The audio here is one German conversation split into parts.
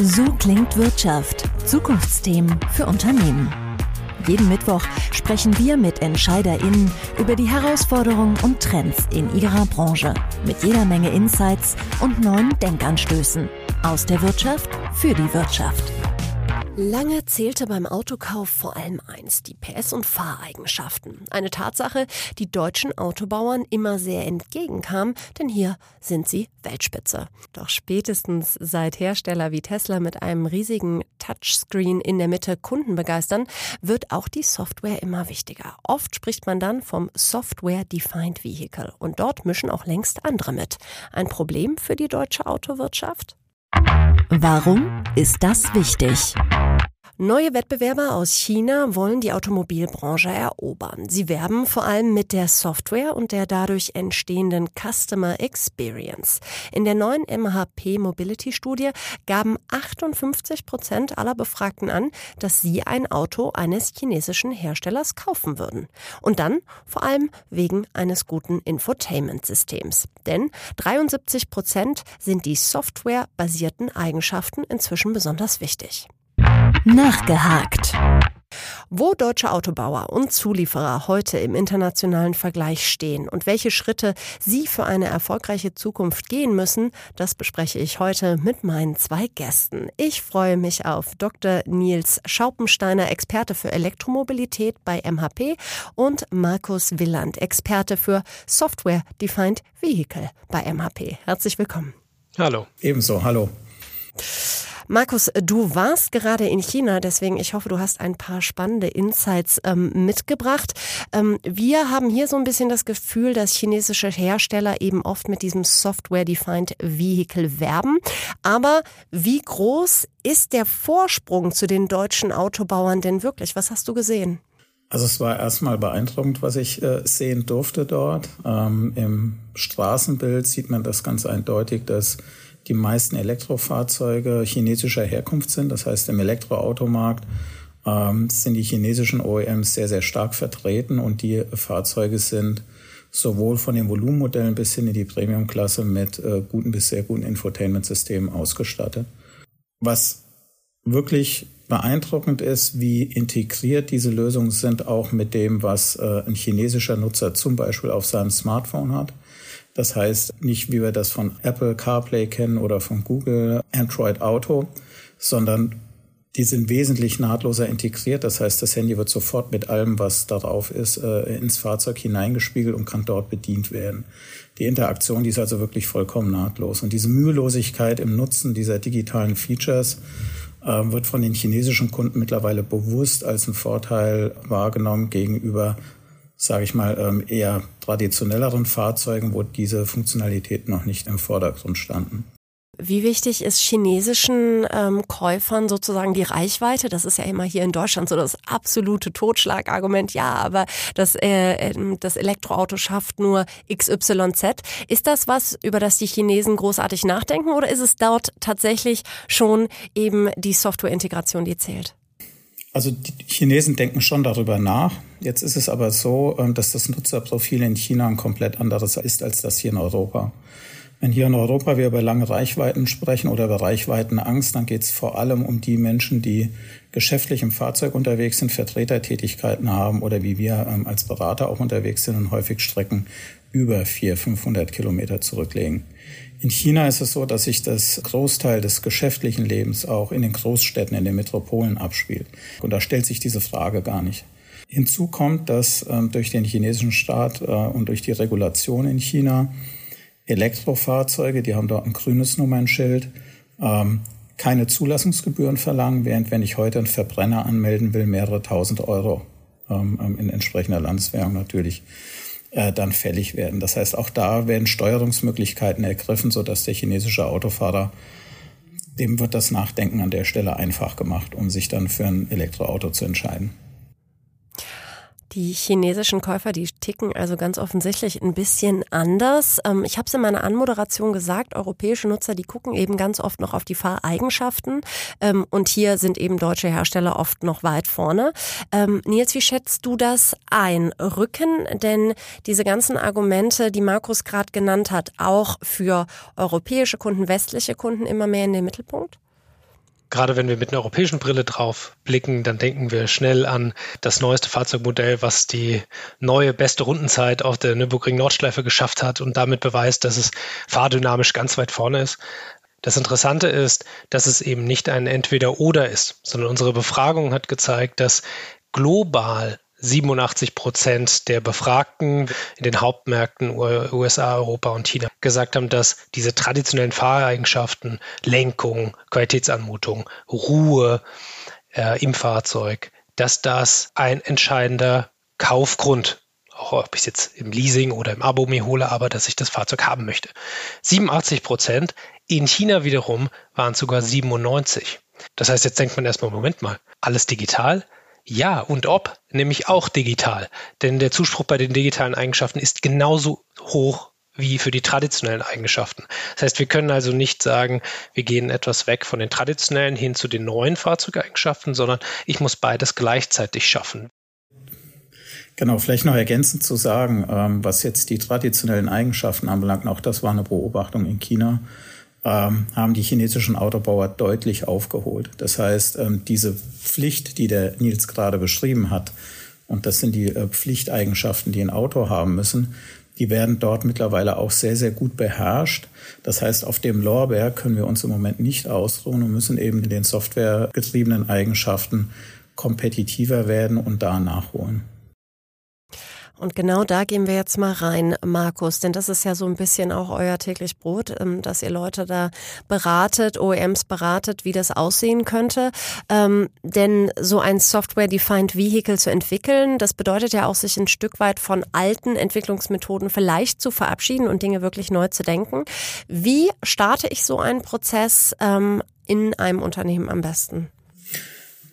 So klingt Wirtschaft. Zukunftsthemen für Unternehmen. Jeden Mittwoch sprechen wir mit EntscheiderInnen über die Herausforderungen und Trends in ihrer Branche. Mit jeder Menge Insights und neuen Denkanstößen. Aus der Wirtschaft für die Wirtschaft. Lange zählte beim Autokauf vor allem eins, die PS- und Fahreigenschaften. Eine Tatsache, die deutschen Autobauern immer sehr entgegenkam, denn hier sind sie Weltspitze. Doch spätestens seit Hersteller wie Tesla mit einem riesigen Touchscreen in der Mitte Kunden begeistern, wird auch die Software immer wichtiger. Oft spricht man dann vom Software-Defined Vehicle und dort mischen auch längst andere mit. Ein Problem für die deutsche Autowirtschaft? Warum ist das wichtig? Neue Wettbewerber aus China wollen die Automobilbranche erobern. Sie werben vor allem mit der Software und der dadurch entstehenden Customer Experience. In der neuen MHP Mobility Studie gaben 58 Prozent aller Befragten an, dass sie ein Auto eines chinesischen Herstellers kaufen würden. Und dann vor allem wegen eines guten Infotainment-Systems. Denn 73 Prozent sind die softwarebasierten Eigenschaften inzwischen besonders wichtig. Nachgehakt. Wo deutsche Autobauer und Zulieferer heute im internationalen Vergleich stehen und welche Schritte sie für eine erfolgreiche Zukunft gehen müssen, das bespreche ich heute mit meinen zwei Gästen. Ich freue mich auf Dr. Nils Schaupensteiner, Experte für Elektromobilität bei MHP und Markus Willand, Experte für Software Defined Vehicle bei MHP. Herzlich willkommen. Hallo. Ebenso, hallo. Markus, du warst gerade in China, deswegen ich hoffe, du hast ein paar spannende Insights ähm, mitgebracht. Ähm, wir haben hier so ein bisschen das Gefühl, dass chinesische Hersteller eben oft mit diesem Software-Defined Vehicle werben. Aber wie groß ist der Vorsprung zu den deutschen Autobauern denn wirklich? Was hast du gesehen? Also es war erstmal beeindruckend, was ich äh, sehen durfte dort. Ähm, Im Straßenbild sieht man das ganz eindeutig, dass die meisten Elektrofahrzeuge chinesischer Herkunft sind. Das heißt, im Elektroautomarkt ähm, sind die chinesischen OEMs sehr, sehr stark vertreten und die Fahrzeuge sind sowohl von den Volumenmodellen bis hin in die Premiumklasse mit äh, guten bis sehr guten Infotainment-Systemen ausgestattet. Was wirklich beeindruckend ist, wie integriert diese Lösungen sind, auch mit dem, was äh, ein chinesischer Nutzer zum Beispiel auf seinem Smartphone hat. Das heißt nicht, wie wir das von Apple CarPlay kennen oder von Google Android Auto, sondern die sind wesentlich nahtloser integriert. Das heißt, das Handy wird sofort mit allem, was darauf ist, äh, ins Fahrzeug hineingespiegelt und kann dort bedient werden. Die Interaktion, die ist also wirklich vollkommen nahtlos. Und diese Mühelosigkeit im Nutzen dieser digitalen Features äh, wird von den chinesischen Kunden mittlerweile bewusst als ein Vorteil wahrgenommen gegenüber sage ich mal, ähm, eher traditionelleren Fahrzeugen, wo diese Funktionalitäten noch nicht im Vordergrund standen. Wie wichtig ist chinesischen ähm, Käufern sozusagen die Reichweite? Das ist ja immer hier in Deutschland so das absolute Totschlagargument. Ja, aber das, äh, ähm, das Elektroauto schafft nur XYZ. Ist das was, über das die Chinesen großartig nachdenken oder ist es dort tatsächlich schon eben die Softwareintegration, die zählt? Also die Chinesen denken schon darüber nach. Jetzt ist es aber so, ähm, dass das Nutzerprofil in China ein komplett anderes ist als das hier in Europa. Wenn hier in Europa wir über lange Reichweiten sprechen oder über Reichweitenangst, dann geht es vor allem um die Menschen, die geschäftlich im Fahrzeug unterwegs sind, Vertretertätigkeiten haben oder wie wir ähm, als Berater auch unterwegs sind und häufig Strecken über 400, 500 Kilometer zurücklegen. In China ist es so, dass sich das Großteil des geschäftlichen Lebens auch in den Großstädten, in den Metropolen abspielt. Und da stellt sich diese Frage gar nicht. Hinzu kommt, dass ähm, durch den chinesischen Staat äh, und durch die Regulation in China Elektrofahrzeuge, die haben dort ein grünes Nummernschild, ähm, keine Zulassungsgebühren verlangen, während wenn ich heute einen Verbrenner anmelden will, mehrere tausend Euro ähm, ähm in entsprechender Landeswährung natürlich äh, dann fällig werden. Das heißt, auch da werden Steuerungsmöglichkeiten ergriffen, sodass der chinesische Autofahrer dem wird das Nachdenken an der Stelle einfach gemacht, um sich dann für ein Elektroauto zu entscheiden. Die chinesischen Käufer, die ticken also ganz offensichtlich ein bisschen anders. Ähm, ich habe es in meiner Anmoderation gesagt, europäische Nutzer, die gucken eben ganz oft noch auf die Fahreigenschaften. Ähm, und hier sind eben deutsche Hersteller oft noch weit vorne. Ähm, Nils, wie schätzt du das ein? Rücken denn diese ganzen Argumente, die Markus gerade genannt hat, auch für europäische Kunden, westliche Kunden immer mehr in den Mittelpunkt? Gerade wenn wir mit einer europäischen Brille drauf blicken, dann denken wir schnell an das neueste Fahrzeugmodell, was die neue beste Rundenzeit auf der Nürburgring Nordschleife geschafft hat und damit beweist, dass es fahrdynamisch ganz weit vorne ist. Das Interessante ist, dass es eben nicht ein Entweder-Oder ist, sondern unsere Befragung hat gezeigt, dass global 87 Prozent der Befragten in den Hauptmärkten USA, Europa und China gesagt haben, dass diese traditionellen Fahreigenschaften, Lenkung, Qualitätsanmutung, Ruhe äh, im Fahrzeug, dass das ein entscheidender Kaufgrund auch ob ich es jetzt im Leasing oder im Abo mir hole, aber dass ich das Fahrzeug haben möchte. 87 Prozent. In China wiederum waren es sogar 97. Das heißt, jetzt denkt man erstmal, Moment mal, alles digital? Ja, und ob, nämlich auch digital. Denn der Zuspruch bei den digitalen Eigenschaften ist genauso hoch wie für die traditionellen Eigenschaften. Das heißt, wir können also nicht sagen, wir gehen etwas weg von den traditionellen hin zu den neuen Fahrzeugeigenschaften, sondern ich muss beides gleichzeitig schaffen. Genau, vielleicht noch ergänzend zu sagen, ähm, was jetzt die traditionellen Eigenschaften anbelangt, auch das war eine Beobachtung in China, haben die chinesischen Autobauer deutlich aufgeholt. Das heißt, ähm, diese Pflicht, die der Nils gerade beschrieben hat, und das sind die äh, Pflichteigenschaften, die ein Auto haben müssen, die werden dort mittlerweile auch sehr, sehr gut beherrscht. Das heißt, auf dem Lorbeer können wir uns im Moment nicht ausruhen und müssen eben in den softwaregetriebenen Eigenschaften kompetitiver werden und da nachholen. Und genau da gehen wir jetzt mal rein, Markus, denn das ist ja so ein bisschen auch euer täglich Brot, ähm, dass ihr Leute da beratet, OEMs beratet, wie das aussehen könnte. Ähm, denn so ein Software-Defined Vehicle zu entwickeln, das bedeutet ja auch, sich ein Stück weit von alten Entwicklungsmethoden vielleicht zu verabschieden und Dinge wirklich neu zu denken. Wie starte ich so einen Prozess ähm, in einem Unternehmen am besten?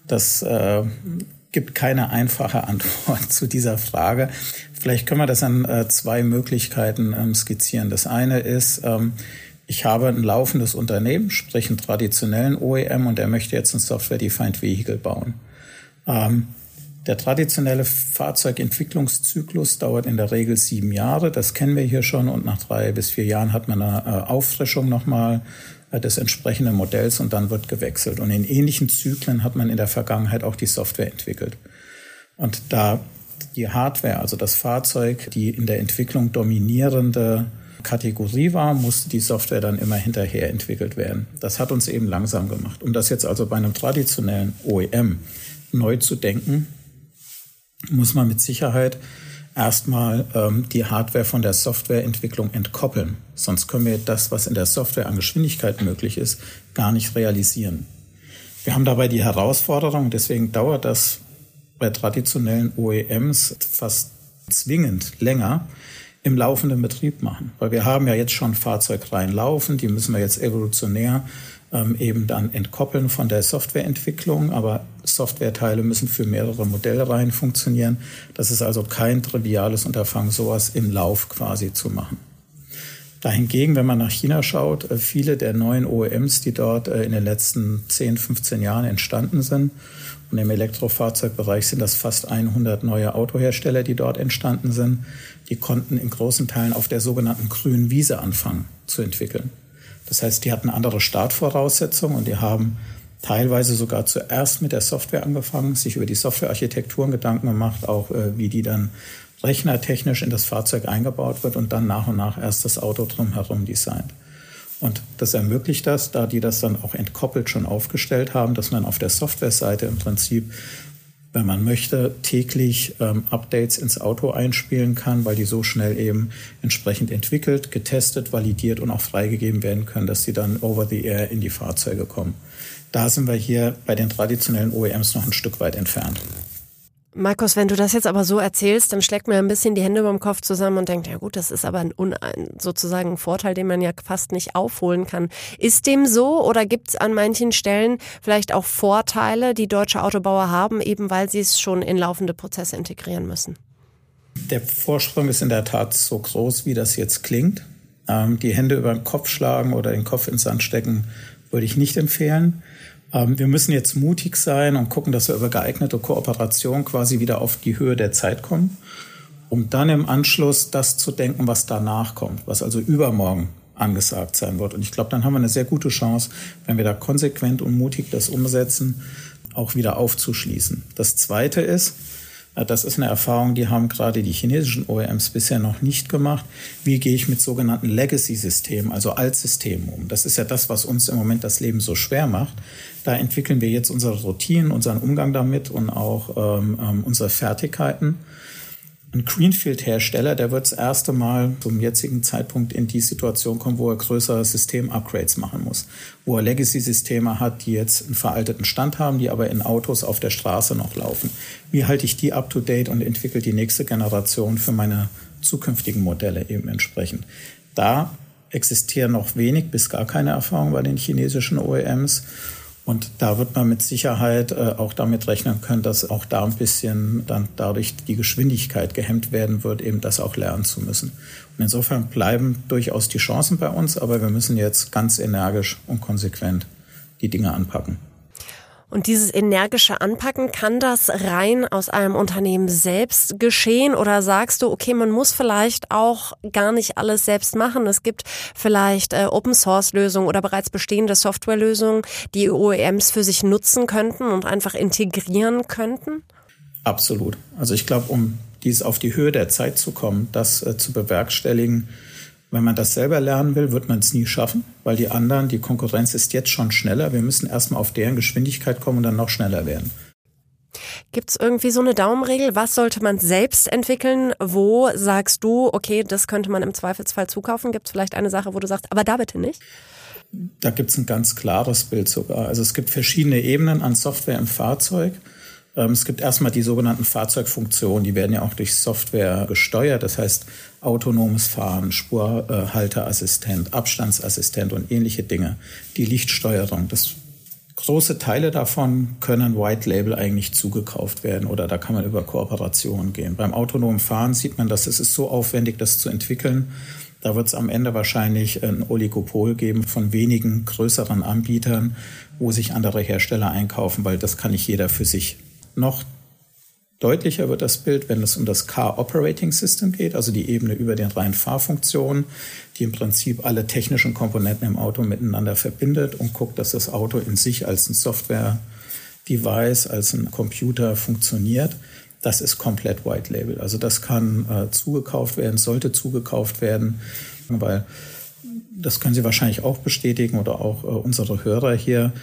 Das äh, gibt keine einfache Antwort zu dieser Frage. Vielleicht können wir das an äh, zwei Möglichkeiten ähm, skizzieren. Das eine ist, ähm, ich habe ein laufendes Unternehmen, sprich einen traditionellen OEM, und der möchte jetzt ein Software-Defined Vehicle bauen. Ähm, der traditionelle Fahrzeugentwicklungszyklus dauert in der Regel sieben Jahre. Das kennen wir hier schon. Und nach drei bis vier Jahren hat man eine äh, Auffrischung nochmal äh, des entsprechenden Modells und dann wird gewechselt. Und in ähnlichen Zyklen hat man in der Vergangenheit auch die Software entwickelt. Und da die Hardware, also das Fahrzeug, die in der Entwicklung dominierende Kategorie war, musste die Software dann immer hinterher entwickelt werden. Das hat uns eben langsam gemacht. Um das jetzt also bei einem traditionellen OEM neu zu denken, muss man mit Sicherheit erstmal ähm, die Hardware von der Softwareentwicklung entkoppeln. Sonst können wir das, was in der Software an Geschwindigkeit möglich ist, gar nicht realisieren. Wir haben dabei die Herausforderung, deswegen dauert das bei traditionellen OEMs fast zwingend länger, im laufenden Betrieb machen. Weil wir haben ja jetzt schon Fahrzeugreihen laufen, die müssen wir jetzt evolutionär ähm, eben dann entkoppeln von der Softwareentwicklung. Aber Softwareteile müssen für mehrere Modellreihen funktionieren. Das ist also kein triviales Unterfangen, sowas im Lauf quasi zu machen. Dahingegen, wenn man nach China schaut, äh, viele der neuen OEMs, die dort äh, in den letzten 10, 15 Jahren entstanden sind, und im Elektrofahrzeugbereich sind das fast 100 neue Autohersteller, die dort entstanden sind, die konnten in großen Teilen auf der sogenannten grünen Wiese anfangen zu entwickeln. Das heißt, die hatten andere Startvoraussetzungen und die haben teilweise sogar zuerst mit der Software angefangen, sich über die Softwarearchitekturen Gedanken gemacht, auch äh, wie die dann rechnertechnisch in das Fahrzeug eingebaut wird und dann nach und nach erst das Auto drumherum designt. Und das ermöglicht das, da die das dann auch entkoppelt schon aufgestellt haben, dass man auf der Softwareseite im Prinzip wenn man möchte, täglich ähm, Updates ins Auto einspielen kann, weil die so schnell eben entsprechend entwickelt, getestet, validiert und auch freigegeben werden können, dass sie dann over the air in die Fahrzeuge kommen. Da sind wir hier bei den traditionellen OEMs noch ein Stück weit entfernt. Markus, wenn du das jetzt aber so erzählst, dann schlägt mir ein bisschen die Hände über dem Kopf zusammen und denkt, ja gut, das ist aber ein, sozusagen ein Vorteil, den man ja fast nicht aufholen kann. Ist dem so oder gibt es an manchen Stellen vielleicht auch Vorteile, die deutsche Autobauer haben, eben weil sie es schon in laufende Prozesse integrieren müssen? Der Vorsprung ist in der Tat so groß, wie das jetzt klingt. Ähm, die Hände über den Kopf schlagen oder den Kopf ins Sand stecken, würde ich nicht empfehlen. Ähm, wir müssen jetzt mutig sein und gucken, dass wir über geeignete Kooperation quasi wieder auf die Höhe der Zeit kommen, um dann im Anschluss das zu denken, was danach kommt, was also übermorgen angesagt sein wird. Und ich glaube, dann haben wir eine sehr gute Chance, wenn wir da konsequent und mutig das umsetzen, auch wieder aufzuschließen. Das Zweite ist, das ist eine Erfahrung, die haben gerade die chinesischen OEMs bisher noch nicht gemacht. Wie gehe ich mit sogenannten Legacy-Systemen, also Altsystemen um? Das ist ja das, was uns im Moment das Leben so schwer macht. Da entwickeln wir jetzt unsere Routinen, unseren Umgang damit und auch ähm, ähm unsere Fertigkeiten ein Greenfield-Hersteller, der wird das erste Mal zum jetzigen Zeitpunkt in die Situation kommen, wo er größere System-Upgrades machen muss, wo er Legacy-Systeme hat, die jetzt einen veralteten Stand haben, die aber in Autos auf der Straße noch laufen. Wie halte ich die up-to-date und entwickle die nächste Generation für meine zukünftigen Modelle eben entsprechend? Da existieren noch wenig bis gar keine Erfahrungen bei den chinesischen OEMs. Und da wird man mit Sicherheit äh, auch damit rechnen können, dass auch da ein bisschen dann dadurch die Geschwindigkeit gehemmt werden wird, eben das auch lernen zu müssen. Und insofern bleiben durchaus die Chancen bei uns, aber wir müssen jetzt ganz energisch und konsequent die Dinge anpacken. Und dieses energische Anpacken, kann das rein aus einem Unternehmen selbst geschehen oder sagst du, okay, man muss vielleicht auch gar nicht alles selbst machen. Es gibt vielleicht äh, Open Source Lösungen oder bereits bestehende Softwarelösungen, die OEMs für sich nutzen könnten und einfach integrieren könnten? Absolut. Also ich glaube, um dies auf die Höhe der Zeit zu kommen, das äh, zu bewerkstelligen, wenn man das selber lernen will, wird man es nie schaffen, weil die anderen, die Konkurrenz ist jetzt schon schneller. Wir müssen erstmal auf deren Geschwindigkeit kommen und dann noch schneller werden. Gibt es irgendwie so eine Daumenregel? Was sollte man selbst entwickeln? Wo sagst du, okay, das könnte man im Zweifelsfall zukaufen? Gibt es vielleicht eine Sache, wo du sagst, aber da bitte nicht? Da gibt es ein ganz klares Bild sogar. Also es gibt verschiedene Ebenen an Software im Fahrzeug. Ähm, es gibt erstmal die sogenannten Fahrzeugfunktionen, die werden ja auch durch Software gesteuert. Das heißt, autonomes Fahren, Spurhalteassistent, Abstandsassistent und ähnliche Dinge. Die Lichtsteuerung, das große Teile davon können White Label eigentlich zugekauft werden oder da kann man über Kooperationen gehen. Beim autonomen Fahren sieht man, dass es ist so aufwendig, das zu entwickeln. Da wird es am Ende wahrscheinlich ein Oligopol geben von wenigen größeren Anbietern, wo sich andere Hersteller einkaufen, weil das kann nicht jeder für sich noch deutlicher wird das Bild, wenn es um das Car Operating System geht, also die Ebene über den reinen Fahrfunktionen, die im Prinzip alle technischen Komponenten im Auto miteinander verbindet und guckt, dass das Auto in sich als ein Software-Device, als ein Computer funktioniert. Das ist komplett White Label. Also das kann äh, zugekauft werden, sollte zugekauft werden, weil das können Sie wahrscheinlich auch bestätigen oder auch äh, unsere Hörer hier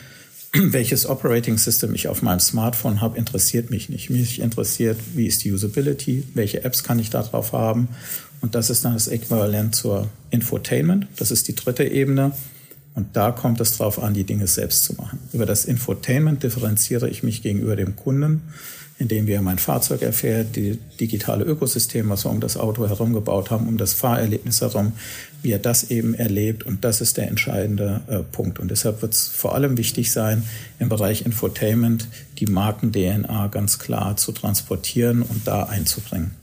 welches Operating System ich auf meinem Smartphone habe, interessiert mich nicht. Mich interessiert, wie ist die Usability, welche Apps kann ich da drauf haben. Und das ist dann das Äquivalent zur Infotainment. Das ist die dritte Ebene. Und da kommt es darauf an, die Dinge selbst zu machen. Über das Infotainment differenziere ich mich gegenüber dem Kunden indem wir mein Fahrzeug erfährt, die digitale Ökosystem, was wir um das Auto herum gebaut haben, um das Fahrerlebnis herum, wie er das eben erlebt. Und das ist der entscheidende äh, Punkt. Und deshalb wird es vor allem wichtig sein, im Bereich Infotainment die Marken-DNA ganz klar zu transportieren und da einzubringen.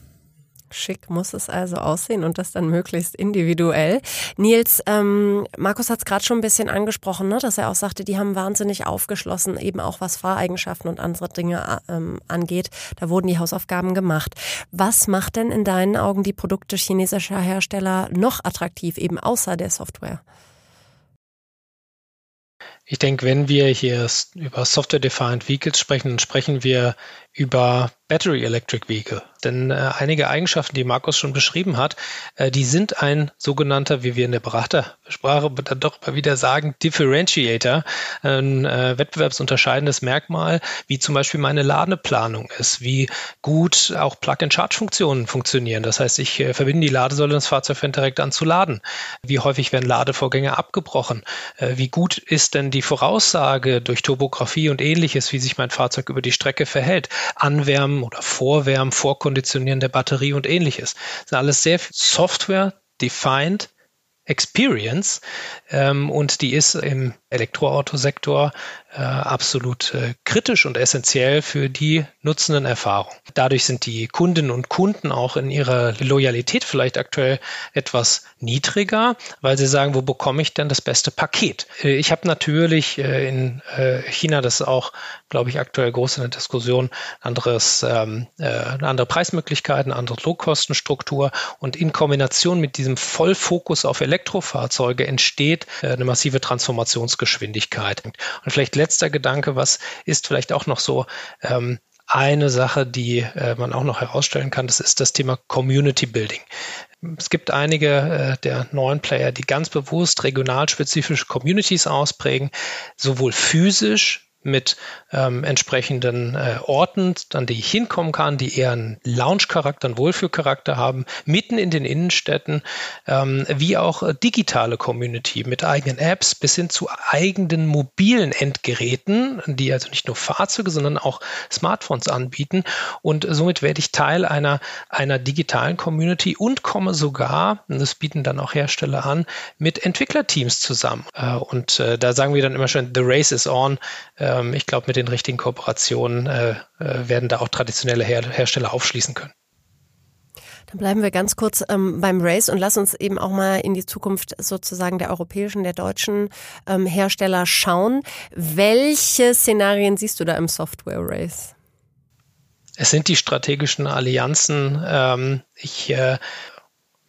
Schick muss es also aussehen und das dann möglichst individuell. Nils, ähm, Markus hat es gerade schon ein bisschen angesprochen, ne, dass er auch sagte, die haben wahnsinnig aufgeschlossen, eben auch was Fahreigenschaften und andere Dinge ähm, angeht. Da wurden die Hausaufgaben gemacht. Was macht denn in deinen Augen die Produkte chinesischer Hersteller noch attraktiv, eben außer der Software? Ich denke, wenn wir hier über Software-Defined Vehicles sprechen, dann sprechen wir über Battery Electric Vehicle. Denn äh, einige Eigenschaften, die Markus schon beschrieben hat, äh, die sind ein sogenannter, wie wir in der Beratersprache dann doch mal wieder sagen, Differentiator, ein äh, wettbewerbsunterscheidendes Merkmal, wie zum Beispiel meine Ladeplanung ist, wie gut auch Plug-and-Charge-Funktionen funktionieren. Das heißt, ich äh, verbinde die Ladesäule und das Fahrzeug fängt direkt an zu laden. Wie häufig werden Ladevorgänge abgebrochen? Äh, wie gut ist denn die Voraussage durch Topografie und ähnliches, wie sich mein Fahrzeug über die Strecke verhält? Anwärmen oder Vorwärmen, Vorkonditionieren der Batterie und ähnliches. Das sind alles sehr Software-defined Experience ähm, und die ist im Elektroautosektor äh, absolut äh, kritisch und essentiell für die nutzenden Erfahrungen. Dadurch sind die Kundinnen und Kunden auch in ihrer Loyalität vielleicht aktuell etwas niedriger, weil sie sagen, wo bekomme ich denn das beste Paket? Äh, ich habe natürlich äh, in äh, China, das ist auch, glaube ich, aktuell groß in der Diskussion, anderes, ähm, äh, andere Preismöglichkeiten, andere Low-Kostenstruktur und in Kombination mit diesem Vollfokus auf Elektro Elektrofahrzeuge entsteht eine massive Transformationsgeschwindigkeit. Und vielleicht letzter Gedanke, was ist vielleicht auch noch so ähm, eine Sache, die äh, man auch noch herausstellen kann, das ist das Thema Community Building. Es gibt einige äh, der neuen Player, die ganz bewusst regionalspezifische Communities ausprägen, sowohl physisch mit ähm, entsprechenden äh, Orten, an die ich hinkommen kann, die eher einen Lounge-Charakter, einen Wohlfühlcharakter haben, mitten in den Innenstädten, ähm, wie auch äh, digitale Community mit eigenen Apps bis hin zu eigenen mobilen Endgeräten, die also nicht nur Fahrzeuge, sondern auch Smartphones anbieten. Und somit werde ich Teil einer, einer digitalen Community und komme sogar, und das bieten dann auch Hersteller an, mit Entwicklerteams zusammen. Äh, und äh, da sagen wir dann immer schon, the race is on. Äh, ähm, ich glaube, mit den richtigen Kooperationen äh, äh, werden da auch traditionelle Her Hersteller aufschließen können. Dann bleiben wir ganz kurz ähm, beim Race und lass uns eben auch mal in die Zukunft sozusagen der europäischen, der deutschen ähm, Hersteller schauen. Welche Szenarien siehst du da im Software Race? Es sind die strategischen Allianzen. Ähm, ich äh,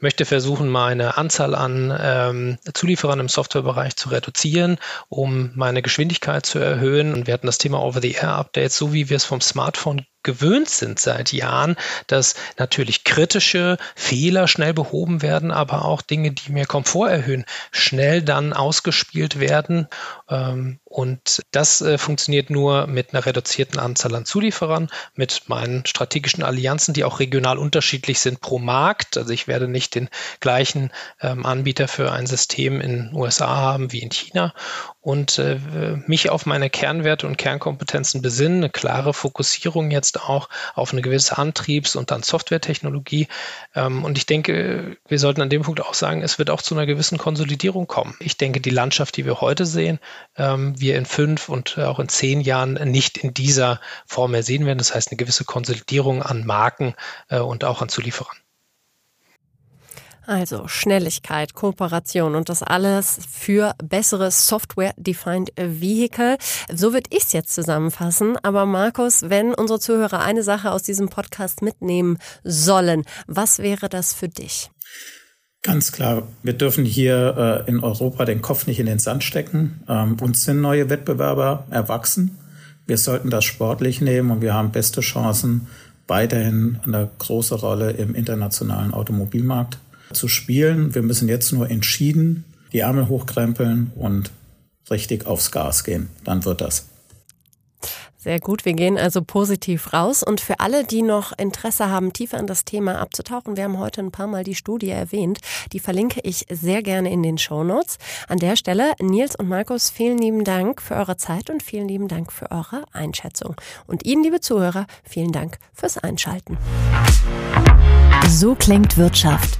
möchte versuchen, meine Anzahl an ähm, Zulieferern im Softwarebereich zu reduzieren, um meine Geschwindigkeit zu erhöhen. Und wir hatten das Thema Over-the-Air-Updates, so wie wir es vom Smartphone gewöhnt sind seit Jahren, dass natürlich kritische Fehler schnell behoben werden, aber auch Dinge, die mir Komfort erhöhen, schnell dann ausgespielt werden. Ähm, und das äh, funktioniert nur mit einer reduzierten Anzahl an Zulieferern, mit meinen strategischen Allianzen, die auch regional unterschiedlich sind pro Markt. Also ich werde nicht den gleichen ähm, Anbieter für ein System in den USA haben wie in China und äh, mich auf meine Kernwerte und Kernkompetenzen besinnen, eine klare Fokussierung jetzt auch auf eine gewisse Antriebs- und dann Softwaretechnologie. Ähm, und ich denke, wir sollten an dem Punkt auch sagen, es wird auch zu einer gewissen Konsolidierung kommen. Ich denke, die Landschaft, die wir heute sehen, ähm, wir in fünf und auch in zehn Jahren nicht in dieser Form mehr sehen werden. Das heißt, eine gewisse Konsolidierung an Marken äh, und auch an Zulieferern. Also Schnelligkeit, Kooperation und das alles für bessere Software-Defined Vehicle. So würde ich es jetzt zusammenfassen. Aber Markus, wenn unsere Zuhörer eine Sache aus diesem Podcast mitnehmen sollen, was wäre das für dich? Ganz klar, wir dürfen hier äh, in Europa den Kopf nicht in den Sand stecken. Ähm, uns sind neue Wettbewerber erwachsen. Wir sollten das sportlich nehmen und wir haben beste Chancen, weiterhin eine große Rolle im internationalen Automobilmarkt zu spielen. Wir müssen jetzt nur entschieden die Ärmel hochkrempeln und richtig aufs Gas gehen. Dann wird das. Sehr gut, wir gehen also positiv raus. Und für alle, die noch Interesse haben, tiefer in das Thema abzutauchen, wir haben heute ein paar Mal die Studie erwähnt, die verlinke ich sehr gerne in den Show Notes. An der Stelle, Nils und Markus, vielen lieben Dank für eure Zeit und vielen lieben Dank für eure Einschätzung. Und Ihnen, liebe Zuhörer, vielen Dank fürs Einschalten. So klingt Wirtschaft